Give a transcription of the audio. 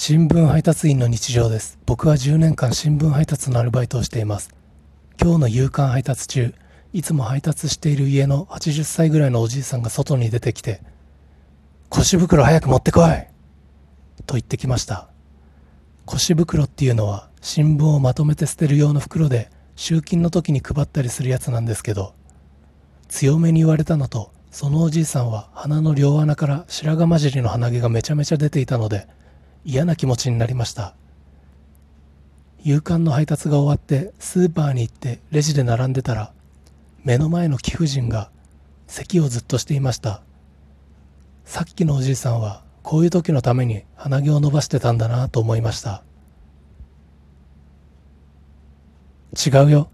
新聞配達員の日常です。僕は10年間新聞配達のアルバイトをしています。今日の夕刊配達中、いつも配達している家の80歳ぐらいのおじいさんが外に出てきて、腰袋早く持ってこいと言ってきました。腰袋っていうのは新聞をまとめて捨てる用の袋で集金の時に配ったりするやつなんですけど、強めに言われたのと、そのおじいさんは鼻の両穴から白髪混じりの鼻毛がめちゃめちゃ出ていたので、嫌な気持ちになりました。夕刊の配達が終わってスーパーに行ってレジで並んでたら目の前の貴婦人が咳をずっとしていました。さっきのおじいさんはこういう時のために鼻毛を伸ばしてたんだなと思いました。違うよ。